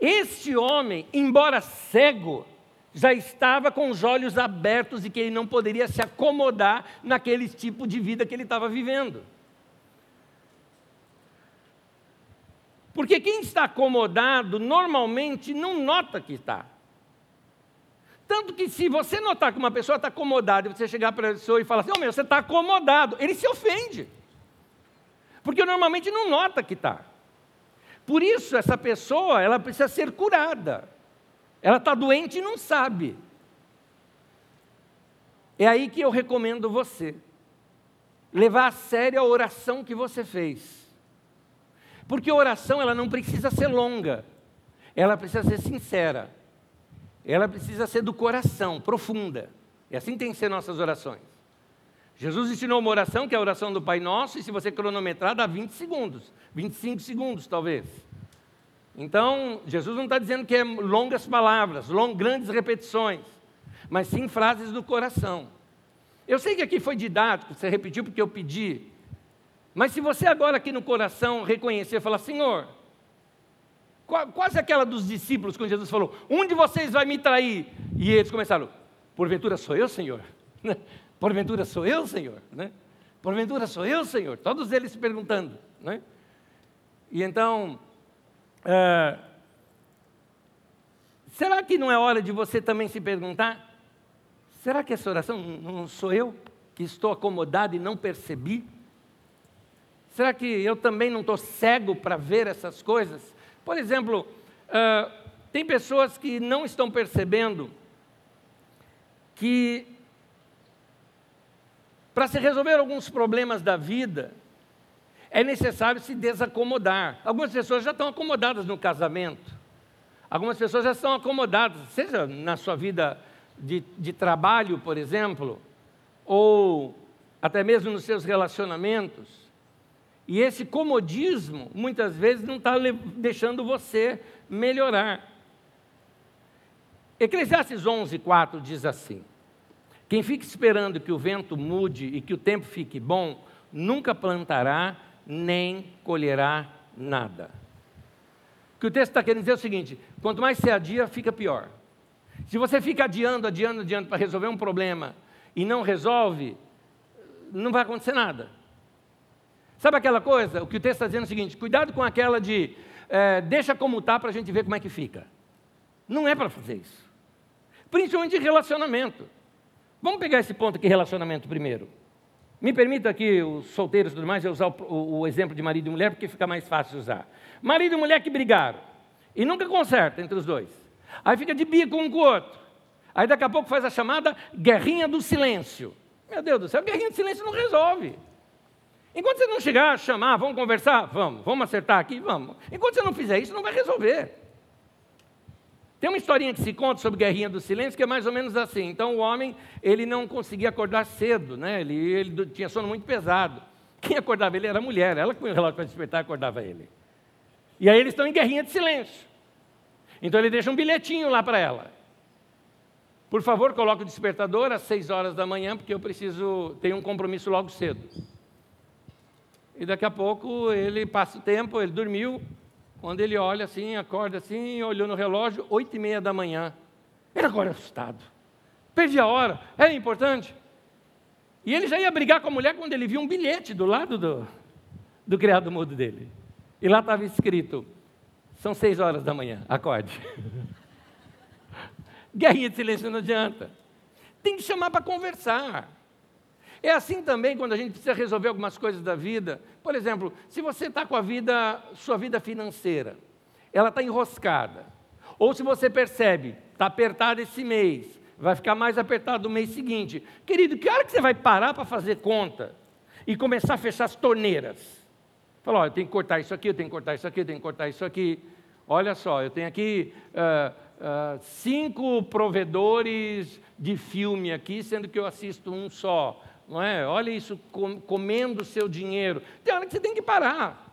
Este homem, embora cego, já estava com os olhos abertos e que ele não poderia se acomodar naquele tipo de vida que ele estava vivendo. Porque quem está acomodado normalmente não nota que está. Tanto que se você notar que uma pessoa está acomodada e você chegar para a pessoa e falar assim, oh, meu, você está acomodado, ele se ofende. Porque normalmente não nota que está. Por isso, essa pessoa, ela precisa ser curada. Ela está doente e não sabe. É aí que eu recomendo você levar a sério a oração que você fez. Porque a oração ela não precisa ser longa, ela precisa ser sincera, ela precisa ser do coração, profunda. E assim tem que ser nossas orações. Jesus ensinou uma oração, que é a oração do Pai Nosso, e se você cronometrar, dá 20 segundos, 25 segundos talvez. Então, Jesus não está dizendo que é longas palavras, long, grandes repetições, mas sim frases do coração. Eu sei que aqui foi didático, você repetiu porque eu pedi, mas se você agora aqui no coração reconhecer, falar, Senhor, quase aquela dos discípulos, quando Jesus falou, um de vocês vai me trair, e eles começaram, porventura sou eu, Senhor? Porventura sou eu, Senhor? Né? Porventura sou eu, Senhor? Todos eles se perguntando. Né? E então, é, será que não é hora de você também se perguntar? Será que essa oração não sou eu que estou acomodado e não percebi? Será que eu também não estou cego para ver essas coisas? Por exemplo, uh, tem pessoas que não estão percebendo que para se resolver alguns problemas da vida, é necessário se desacomodar. Algumas pessoas já estão acomodadas no casamento, algumas pessoas já estão acomodadas, seja na sua vida de, de trabalho, por exemplo, ou até mesmo nos seus relacionamentos. E esse comodismo, muitas vezes, não está deixando você melhorar. Eclesiastes 11, 4 diz assim: Quem fica esperando que o vento mude e que o tempo fique bom, nunca plantará nem colherá nada. O que o texto está querendo dizer é o seguinte: quanto mais se adia, fica pior. Se você fica adiando, adiando, adiando para resolver um problema e não resolve, não vai acontecer nada. Sabe aquela coisa? O que o texto está dizendo é o seguinte: cuidado com aquela de é, deixa como está para a gente ver como é que fica. Não é para fazer isso. Principalmente em relacionamento. Vamos pegar esse ponto aqui, relacionamento primeiro. Me permita aqui, os solteiros e tudo mais, eu usar o, o, o, exemplo de marido e mulher, porque fica mais fácil usar. Marido e mulher que brigaram, e nunca conserta entre os dois. Aí fica de bico um com o outro. Aí daqui a pouco faz a chamada guerrinha do silêncio. Meu Deus do céu, guerrinha do silêncio não resolve. Enquanto você não chegar, chamar, vamos conversar? Vamos. Vamos acertar aqui? Vamos. Enquanto você não fizer isso, não vai resolver. Tem uma historinha que se conta sobre Guerrinha do Silêncio que é mais ou menos assim. Então o homem, ele não conseguia acordar cedo, né? ele, ele tinha sono muito pesado. Quem acordava ele era a mulher, ela punha o relógio para despertar acordava ele. E aí eles estão em guerrinha de silêncio. Então ele deixa um bilhetinho lá para ela. Por favor, coloque o despertador às seis horas da manhã, porque eu preciso ter um compromisso logo cedo. E daqui a pouco ele passa o tempo, ele dormiu, quando ele olha assim, acorda assim, olhou no relógio, oito e meia da manhã. Ele agora é assustado. Perdi a hora, era importante. E ele já ia brigar com a mulher quando ele viu um bilhete do lado do, do criado mudo dele. E lá estava escrito: são seis horas da manhã, acorde. Guerrinha de silêncio não adianta. Tem que chamar para conversar. É assim também quando a gente precisa resolver algumas coisas da vida. Por exemplo, se você está com a vida, sua vida financeira, ela está enroscada. Ou se você percebe, está apertado esse mês, vai ficar mais apertado no mês seguinte. Querido, que hora que você vai parar para fazer conta e começar a fechar as torneiras? Fala, olha, eu tenho que cortar isso aqui, eu tenho que cortar isso aqui, eu tenho que cortar isso aqui. Olha só, eu tenho aqui uh, uh, cinco provedores de filme aqui, sendo que eu assisto um só não é? Olha isso comendo o seu dinheiro. Tem hora que você tem que parar.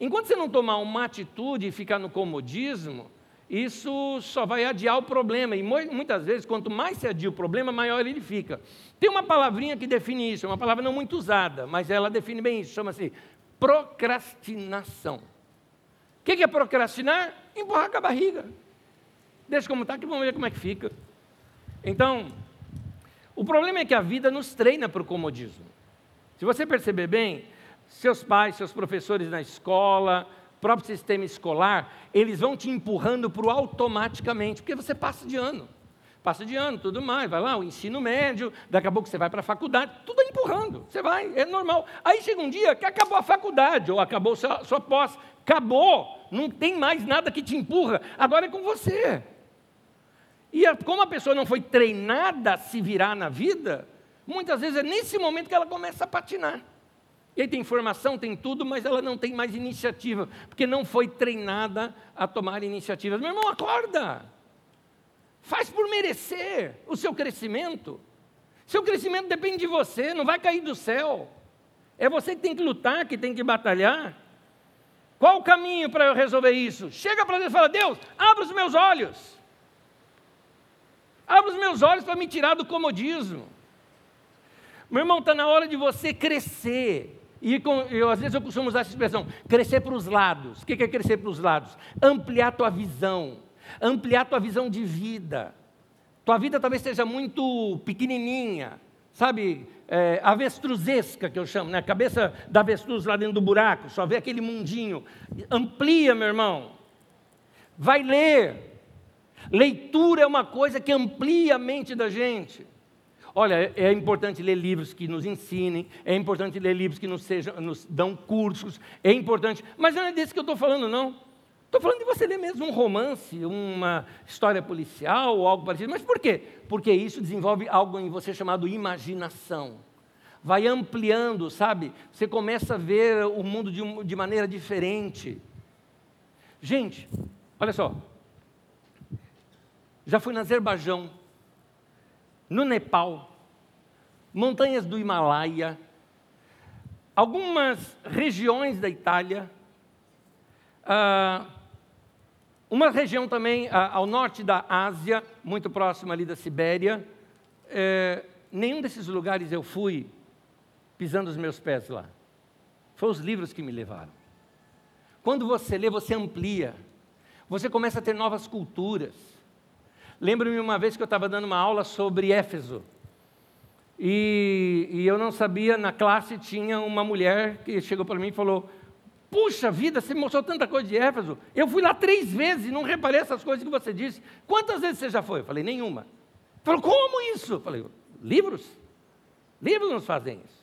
Enquanto você não tomar uma atitude e ficar no comodismo, isso só vai adiar o problema. E muitas vezes, quanto mais se adia o problema, maior ele fica. Tem uma palavrinha que define isso, é uma palavra não muito usada, mas ela define bem isso, chama-se procrastinação. O que é procrastinar? Empurrar com a barriga. Deixa como está, que vamos ver como é que fica. Então, o problema é que a vida nos treina para o comodismo. Se você perceber bem, seus pais, seus professores na escola, próprio sistema escolar, eles vão te empurrando para o automaticamente, porque você passa de ano. Passa de ano, tudo mais, vai lá, o ensino médio, daqui a pouco você vai para a faculdade, tudo empurrando, você vai, é normal. Aí chega um dia que acabou a faculdade, ou acabou sua, sua posse, acabou, não tem mais nada que te empurra, agora é com você. E como a pessoa não foi treinada a se virar na vida, muitas vezes é nesse momento que ela começa a patinar. E aí tem informação, tem tudo, mas ela não tem mais iniciativa, porque não foi treinada a tomar iniciativas. Meu irmão, acorda! Faz por merecer o seu crescimento. Seu crescimento depende de você, não vai cair do céu. É você que tem que lutar, que tem que batalhar. Qual o caminho para eu resolver isso? Chega para Deus e fala: Deus, abra os meus olhos. Abra os meus olhos para me tirar do comodismo. Meu irmão, está na hora de você crescer. E com, eu, às vezes eu costumo usar essa expressão, crescer para os lados. O que é crescer para os lados? Ampliar tua visão, ampliar tua visão de vida. Tua vida talvez seja muito pequenininha, sabe, é, avestruzesca que eu chamo, né? Cabeça da avestruz lá dentro do buraco, só vê aquele mundinho. Amplia, meu irmão. Vai ler. Leitura é uma coisa que amplia a mente da gente. Olha, é importante ler livros que nos ensinem, é importante ler livros que nos, sejam, nos dão cursos, é importante, mas não é desse que eu estou falando, não. Estou falando de você ler mesmo um romance, uma história policial ou algo parecido. Mas por quê? Porque isso desenvolve algo em você chamado imaginação. Vai ampliando, sabe? Você começa a ver o mundo de, de maneira diferente. Gente, olha só. Já fui no Azerbaijão, no Nepal, montanhas do Himalaia, algumas regiões da Itália, uh, uma região também uh, ao norte da Ásia, muito próximo ali da Sibéria. Uh, nenhum desses lugares eu fui pisando os meus pés lá. Foram os livros que me levaram. Quando você lê, você amplia. Você começa a ter novas culturas. Lembro-me uma vez que eu estava dando uma aula sobre Éfeso. E, e, eu não sabia, na classe tinha uma mulher que chegou para mim e falou: Puxa vida, você mostrou tanta coisa de Éfeso. Eu fui lá três vezes e não reparei essas coisas que você disse. Quantas vezes você já foi? Eu falei: Nenhuma. Falou: Como isso? Eu falei: Livros? Livros nos fazem isso.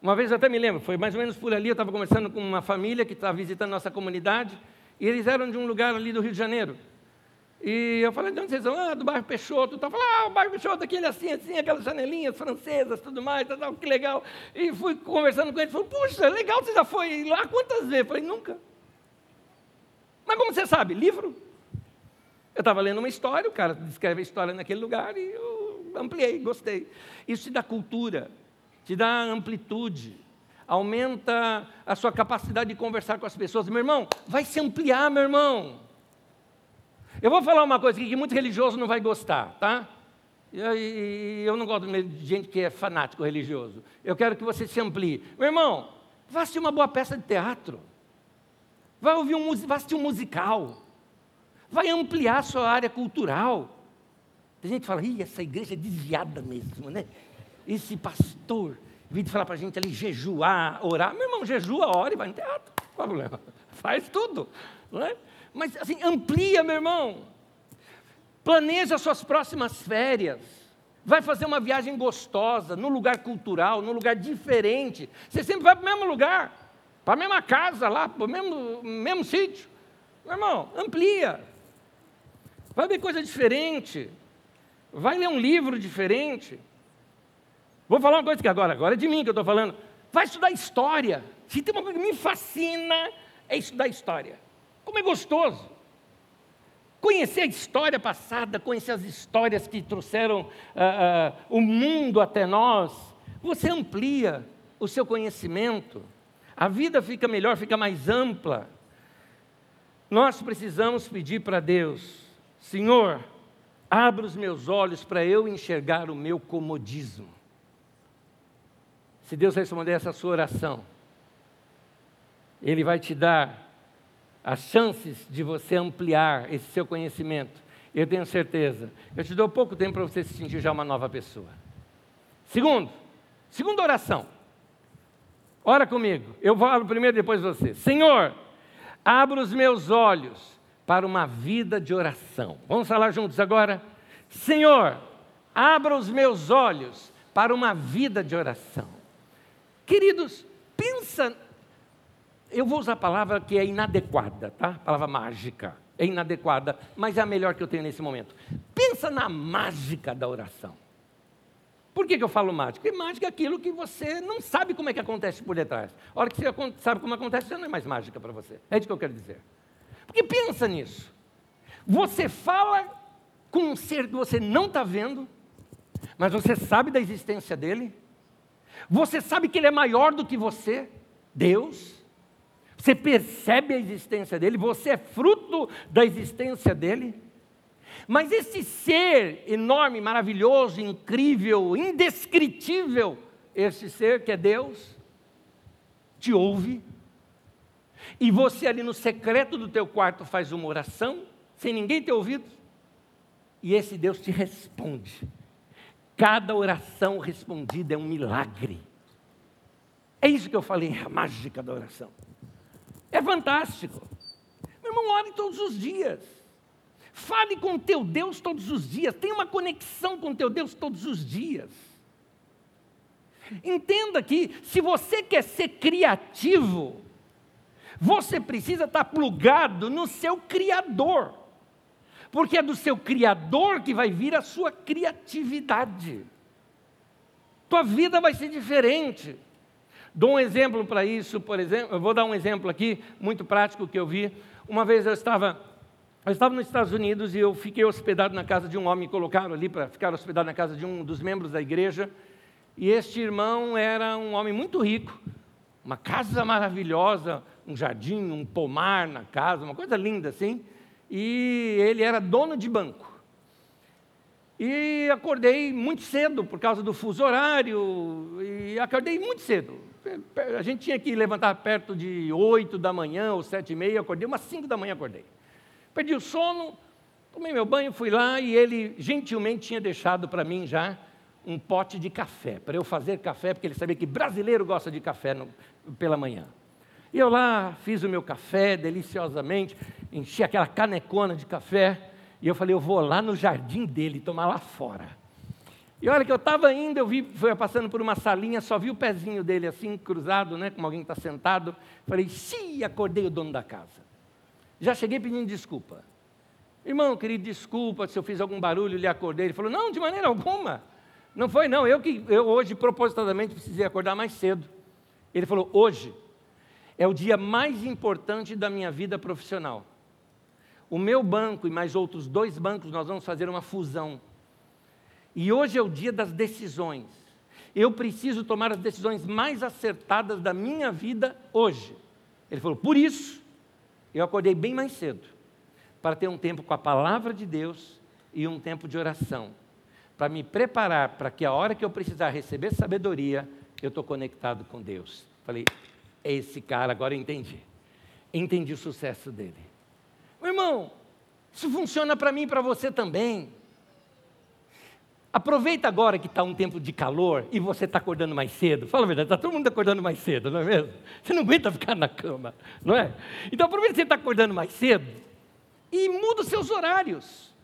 Uma vez eu até me lembro, foi mais ou menos por ali, eu estava conversando com uma família que estava visitando nossa comunidade, e eles eram de um lugar ali do Rio de Janeiro. E eu falei, de onde vocês são? Ah, do bairro Peixoto. Então, falei, ah, o bairro Peixoto, aquele assim, assim, aquelas janelinhas francesas, tudo mais, tal, tal, que legal. E fui conversando com ele, falou, puxa, legal, você já foi lá quantas vezes? Eu falei, nunca. Mas como você sabe? Livro. Eu estava lendo uma história, o cara descreve a história naquele lugar e eu ampliei, gostei. Isso te dá cultura, te dá amplitude, aumenta a sua capacidade de conversar com as pessoas. Meu irmão, vai se ampliar, meu irmão. Eu vou falar uma coisa aqui que muito religioso não vai gostar, tá? E eu não gosto de gente que é fanático religioso. Eu quero que você se amplie. Meu irmão, vá assistir uma boa peça de teatro. Vai, ouvir um, vai assistir um musical. Vai ampliar a sua área cultural. Tem gente que fala, Ih, essa igreja é desviada mesmo, né? Esse pastor, vim falar para a gente ali jejuar, orar. Meu irmão, jejua, ora e vai no teatro. Qual é o problema? Faz tudo, não é? Mas assim, amplia, meu irmão. Planeja suas próximas férias. Vai fazer uma viagem gostosa, num lugar cultural, num lugar diferente. Você sempre vai para o mesmo lugar, para a mesma casa lá, para o mesmo, mesmo sítio. Meu irmão, amplia. Vai ver coisa diferente. Vai ler um livro diferente. Vou falar uma coisa que agora, agora é de mim que eu estou falando. Vai estudar história. Se tem uma coisa que me fascina, é estudar história. Como é gostoso! Conhecer a história passada, conhecer as histórias que trouxeram uh, uh, o mundo até nós, você amplia o seu conhecimento, a vida fica melhor, fica mais ampla. Nós precisamos pedir para Deus, Senhor, abra os meus olhos para eu enxergar o meu comodismo. Se Deus responder essa sua oração, Ele vai te dar as chances de você ampliar esse seu conhecimento. Eu tenho certeza. Eu te dou pouco tempo para você se sentir já uma nova pessoa. Segundo, segunda oração. Ora comigo. Eu falo primeiro, depois você. Senhor, abra os meus olhos para uma vida de oração. Vamos falar juntos agora? Senhor, abra os meus olhos para uma vida de oração. Queridos, pensa. Eu vou usar a palavra que é inadequada, tá? A palavra mágica. É inadequada, mas é a melhor que eu tenho nesse momento. Pensa na mágica da oração. Por que, que eu falo mágica? Porque mágica é aquilo que você não sabe como é que acontece por detrás. A hora que você sabe como acontece, já não é mais mágica para você. É isso que eu quero dizer. Porque pensa nisso. Você fala com um ser que você não está vendo, mas você sabe da existência dele. Você sabe que ele é maior do que você, Deus. Você percebe a existência dele, você é fruto da existência dele. Mas esse ser enorme, maravilhoso, incrível, indescritível, esse ser que é Deus, te ouve. E você ali no secreto do teu quarto faz uma oração, sem ninguém ter ouvido. E esse Deus te responde. Cada oração respondida é um milagre. É isso que eu falei, a mágica da oração. É fantástico. Meu irmão, ore todos os dias. Fale com o teu Deus todos os dias. Tenha uma conexão com o teu Deus todos os dias. Entenda que se você quer ser criativo, você precisa estar plugado no seu Criador. Porque é do seu Criador que vai vir a sua criatividade. Tua vida vai ser diferente. Dou um exemplo para isso, por exemplo, eu vou dar um exemplo aqui, muito prático que eu vi. Uma vez eu estava, eu estava nos Estados Unidos e eu fiquei hospedado na casa de um homem, me colocaram ali para ficar hospedado na casa de um dos membros da igreja. E este irmão era um homem muito rico, uma casa maravilhosa, um jardim, um pomar na casa, uma coisa linda assim. E ele era dono de banco. E acordei muito cedo por causa do fuso horário, e acordei muito cedo. A gente tinha que levantar perto de 8 da manhã ou sete e meia, acordei umas 5 da manhã, acordei. Perdi o sono, tomei meu banho, fui lá e ele gentilmente tinha deixado para mim já um pote de café, para eu fazer café, porque ele sabia que brasileiro gosta de café no, pela manhã. E eu lá fiz o meu café deliciosamente, enchi aquela canecona de café, e eu falei, eu vou lá no jardim dele tomar lá fora. E olha que eu estava indo, eu vi, foi passando por uma salinha, só vi o pezinho dele assim, cruzado, né, como alguém está sentado. Falei, sim, acordei o dono da casa. Já cheguei pedindo desculpa. Irmão, querido, desculpa se eu fiz algum barulho lhe acordei. Ele falou, não, de maneira alguma. Não foi, não. Eu que eu hoje propositadamente precisei acordar mais cedo. Ele falou, hoje é o dia mais importante da minha vida profissional. O meu banco e mais outros dois bancos, nós vamos fazer uma fusão. E hoje é o dia das decisões. Eu preciso tomar as decisões mais acertadas da minha vida hoje. Ele falou: por isso, eu acordei bem mais cedo, para ter um tempo com a palavra de Deus e um tempo de oração, para me preparar para que a hora que eu precisar receber sabedoria, eu estou conectado com Deus. Falei: é esse cara, agora eu entendi. Entendi o sucesso dele. Meu irmão, isso funciona para mim e para você também. Aproveita agora que está um tempo de calor e você está acordando mais cedo. Fala a verdade, está todo mundo acordando mais cedo, não é mesmo? Você não aguenta ficar na cama, não é? Então aproveita que você está acordando mais cedo e muda os seus horários.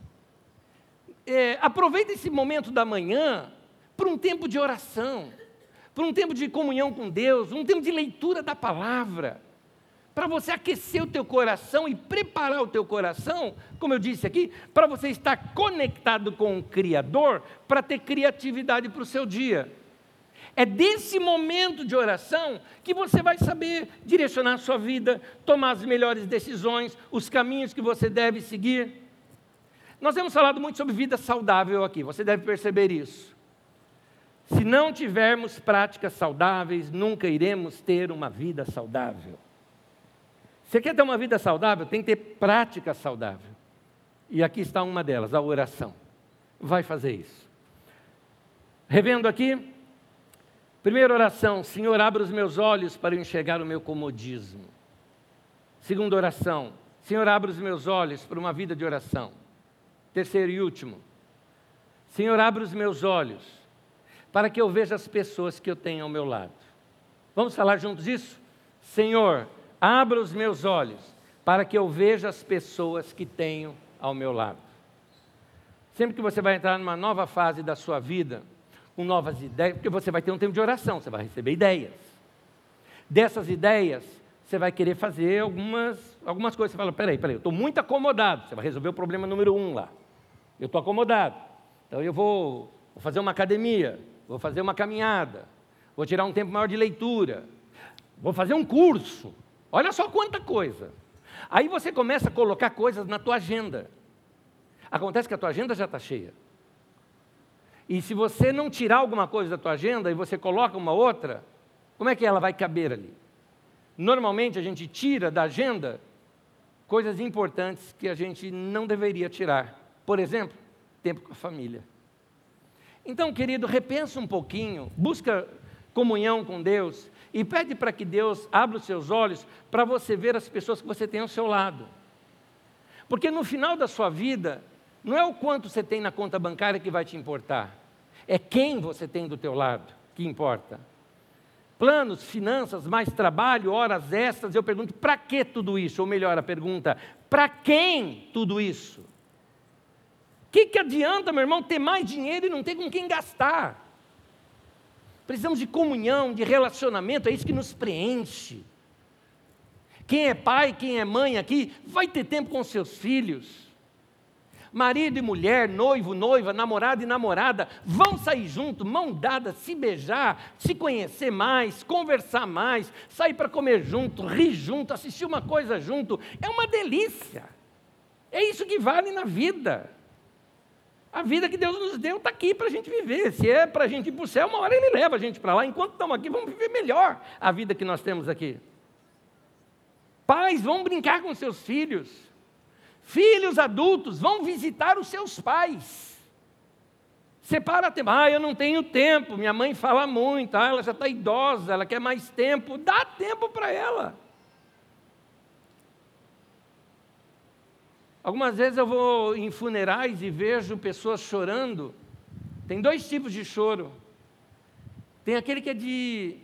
É, aproveita esse momento da manhã para um tempo de oração, para um tempo de comunhão com Deus, um tempo de leitura da palavra para você aquecer o teu coração e preparar o teu coração, como eu disse aqui, para você estar conectado com o Criador, para ter criatividade para o seu dia. É desse momento de oração que você vai saber direcionar a sua vida, tomar as melhores decisões, os caminhos que você deve seguir. Nós temos falado muito sobre vida saudável aqui, você deve perceber isso. Se não tivermos práticas saudáveis, nunca iremos ter uma vida saudável. Você quer ter uma vida saudável? Tem que ter prática saudável. E aqui está uma delas, a oração. Vai fazer isso. Revendo aqui, primeira oração: Senhor, abra os meus olhos para enxergar o meu comodismo. Segunda oração: Senhor, abra os meus olhos para uma vida de oração. Terceiro e último: Senhor, abra os meus olhos para que eu veja as pessoas que eu tenho ao meu lado. Vamos falar juntos isso? Senhor, abra os meus olhos para que eu veja as pessoas que tenho ao meu lado. Sempre que você vai entrar numa nova fase da sua vida, com novas ideias, porque você vai ter um tempo de oração, você vai receber ideias. Dessas ideias, você vai querer fazer algumas, algumas coisas. Você fala, peraí, peraí, eu estou muito acomodado. Você vai resolver o problema número um lá. Eu estou acomodado. Então eu vou, vou fazer uma academia, vou fazer uma caminhada, vou tirar um tempo maior de leitura, vou fazer um curso. Olha só quanta coisa. Aí você começa a colocar coisas na tua agenda. Acontece que a tua agenda já está cheia. E se você não tirar alguma coisa da tua agenda e você coloca uma outra, como é que ela vai caber ali? Normalmente a gente tira da agenda coisas importantes que a gente não deveria tirar. Por exemplo, tempo com a família. Então, querido, repensa um pouquinho, busca comunhão com Deus e pede para que Deus abra os seus olhos para você ver as pessoas que você tem ao seu lado. Porque no final da sua vida, não é o quanto você tem na conta bancária que vai te importar, é quem você tem do teu lado que importa. Planos, finanças, mais trabalho, horas extras, eu pergunto, para que tudo isso? Ou melhor, a pergunta, para quem tudo isso? O que, que adianta, meu irmão, ter mais dinheiro e não ter com quem gastar? Precisamos de comunhão, de relacionamento, é isso que nos preenche. Quem é pai, quem é mãe aqui, vai ter tempo com seus filhos marido e mulher, noivo, noiva, namorado e namorada, vão sair junto, mão dada, se beijar, se conhecer mais, conversar mais, sair para comer junto, rir junto, assistir uma coisa junto. É uma delícia. É isso que vale na vida. A vida que Deus nos deu está aqui para a gente viver. Se é para a gente ir para o céu, uma hora Ele leva a gente para lá. Enquanto estamos aqui, vamos viver melhor a vida que nós temos aqui. Pais, vão brincar com seus filhos. Filhos adultos vão visitar os seus pais. Separa tempo. Ah, eu não tenho tempo. Minha mãe fala muito. Ah, ela já está idosa, ela quer mais tempo. Dá tempo para ela. Algumas vezes eu vou em funerais e vejo pessoas chorando. Tem dois tipos de choro. Tem aquele que é de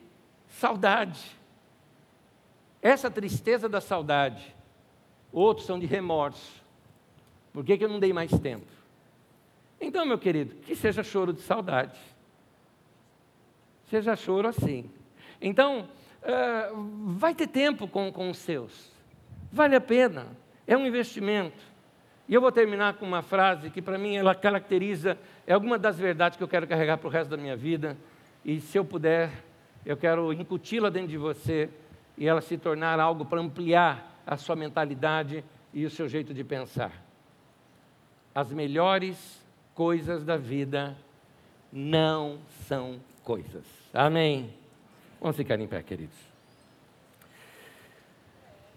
saudade. Essa tristeza da saudade outros são de remorso. Por que, que eu não dei mais tempo? Então, meu querido, que seja choro de saudade. Seja choro assim. Então, uh, vai ter tempo com, com os seus. Vale a pena. É um investimento. E eu vou terminar com uma frase que, para mim, ela caracteriza, é alguma das verdades que eu quero carregar para o resto da minha vida. E, se eu puder, eu quero incuti-la dentro de você e ela se tornar algo para ampliar a sua mentalidade e o seu jeito de pensar. As melhores coisas da vida não são coisas. Amém? Vamos ficar em pé, queridos.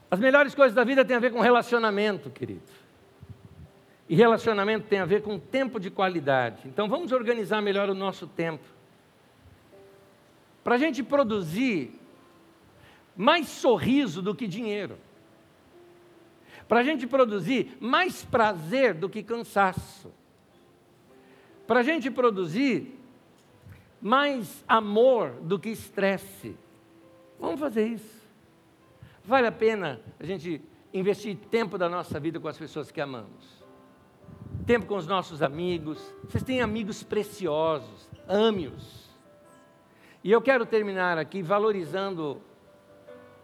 As melhores coisas da vida têm a ver com relacionamento, queridos. E relacionamento tem a ver com tempo de qualidade. Então vamos organizar melhor o nosso tempo. Para a gente produzir mais sorriso do que dinheiro para a gente produzir mais prazer do que cansaço, para a gente produzir mais amor do que estresse. Vamos fazer isso. Vale a pena a gente investir tempo da nossa vida com as pessoas que amamos. Tempo com os nossos amigos. Vocês têm amigos preciosos, ame-os. E eu quero terminar aqui valorizando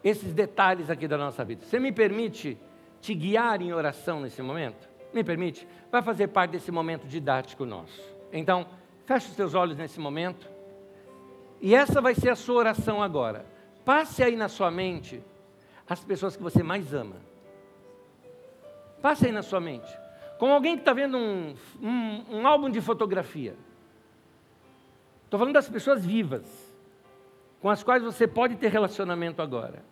esses detalhes aqui da nossa vida. Você me permite te guiar em oração nesse momento? Me permite? Vai fazer parte desse momento didático nosso. Então, feche os seus olhos nesse momento. E essa vai ser a sua oração agora. Passe aí na sua mente as pessoas que você mais ama. Passe aí na sua mente. Como alguém que está vendo um, um, um álbum de fotografia. Estou falando das pessoas vivas, com as quais você pode ter relacionamento agora.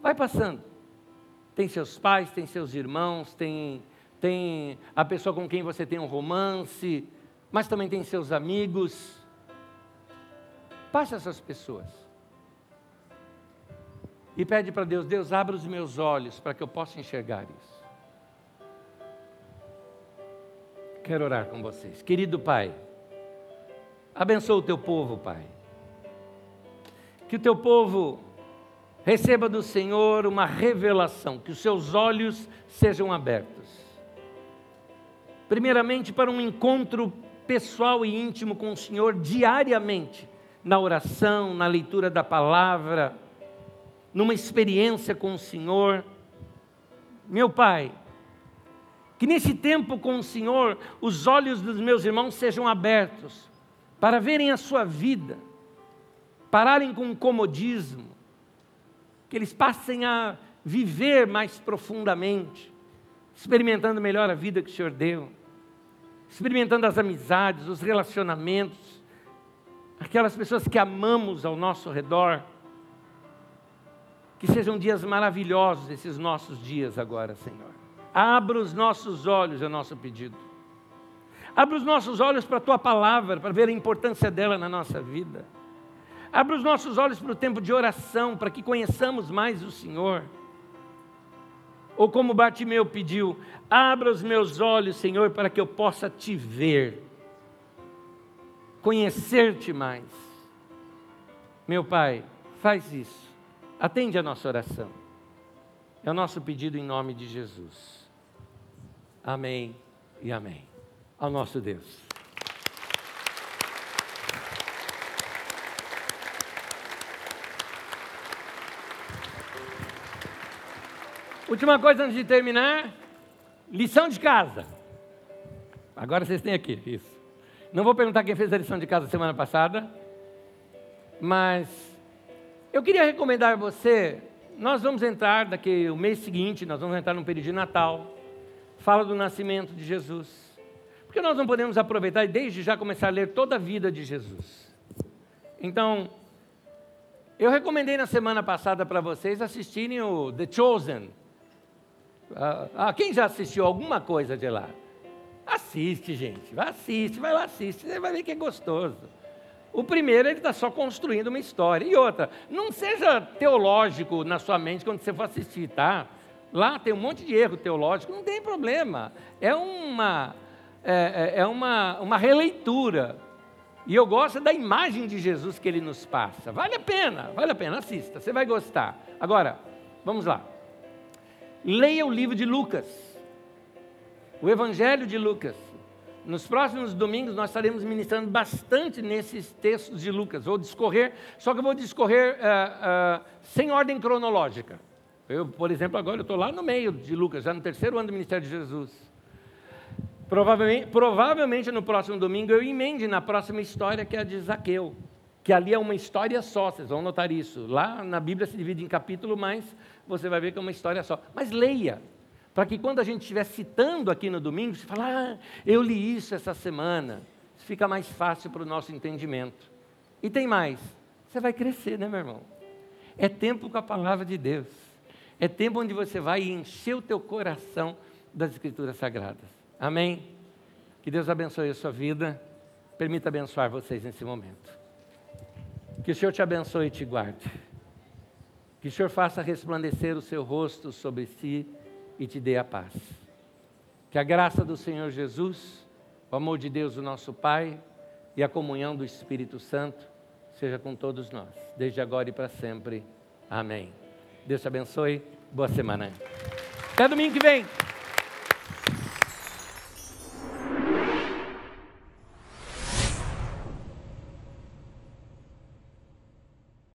Vai passando. Tem seus pais, tem seus irmãos, tem, tem a pessoa com quem você tem um romance, mas também tem seus amigos. Passe essas pessoas. E pede para Deus: Deus, abra os meus olhos para que eu possa enxergar isso. Quero orar com vocês. Querido Pai, abençoa o teu povo, Pai. Que o teu povo receba do Senhor uma revelação, que os seus olhos sejam abertos. Primeiramente, para um encontro pessoal e íntimo com o Senhor diariamente, na oração, na leitura da palavra, numa experiência com o Senhor. Meu Pai, que nesse tempo com o Senhor, os olhos dos meus irmãos sejam abertos para verem a sua vida, pararem com o comodismo, que eles passem a viver mais profundamente, experimentando melhor a vida que o Senhor deu, experimentando as amizades, os relacionamentos, aquelas pessoas que amamos ao nosso redor. Que sejam dias maravilhosos esses nossos dias agora, Senhor. Abra os nossos olhos, é nosso pedido. Abra os nossos olhos para a tua palavra, para ver a importância dela na nossa vida. Abra os nossos olhos para o tempo de oração, para que conheçamos mais o Senhor. Ou como Bartimeu pediu, abra os meus olhos, Senhor, para que eu possa te ver, conhecer-te mais. Meu Pai, faz isso, atende a nossa oração. É o nosso pedido em nome de Jesus. Amém e amém. Ao nosso Deus. Última coisa antes de terminar, lição de casa. Agora vocês têm aqui, isso. Não vou perguntar quem fez a lição de casa semana passada, mas eu queria recomendar a você, nós vamos entrar daqui o mês seguinte, nós vamos entrar no período de Natal fala do nascimento de Jesus. Porque nós não podemos aproveitar e desde já começar a ler toda a vida de Jesus. Então, eu recomendei na semana passada para vocês assistirem o The Chosen. Ah, ah, quem já assistiu alguma coisa de lá? Assiste, gente. Assiste, vai lá, assiste. Você vai ver que é gostoso. O primeiro, ele está só construindo uma história. E outra, não seja teológico na sua mente quando você for assistir, tá? Lá tem um monte de erro teológico, não tem problema. É uma, é, é, é uma, uma releitura. E eu gosto da imagem de Jesus que ele nos passa. Vale a pena, vale a pena, assista, você vai gostar. Agora, vamos lá. Leia o livro de Lucas, o Evangelho de Lucas. Nos próximos domingos nós estaremos ministrando bastante nesses textos de Lucas. Vou discorrer, só que eu vou discorrer uh, uh, sem ordem cronológica. Eu, por exemplo, agora eu estou lá no meio de Lucas, já no terceiro ano do ministério de Jesus. Provavelmente, provavelmente no próximo domingo eu emende na próxima história que é a de Zaqueu, que ali é uma história só, vocês vão notar isso. Lá na Bíblia se divide em capítulo, mas você vai ver que é uma história só. Mas leia, para que quando a gente estiver citando aqui no domingo, você fala, ah, eu li isso essa semana. Isso fica mais fácil para o nosso entendimento. E tem mais, você vai crescer, né, meu irmão? É tempo com a palavra de Deus. É tempo onde você vai encher o teu coração das Escrituras Sagradas. Amém? Que Deus abençoe a sua vida. Permita abençoar vocês nesse momento. Que o Senhor te abençoe e te guarde. Que o Senhor faça resplandecer o seu rosto sobre si e te dê a paz. Que a graça do Senhor Jesus, o amor de Deus, o nosso Pai, e a comunhão do Espírito Santo seja com todos nós, desde agora e para sempre. Amém. Deus te abençoe. Boa semana. Até domingo que vem.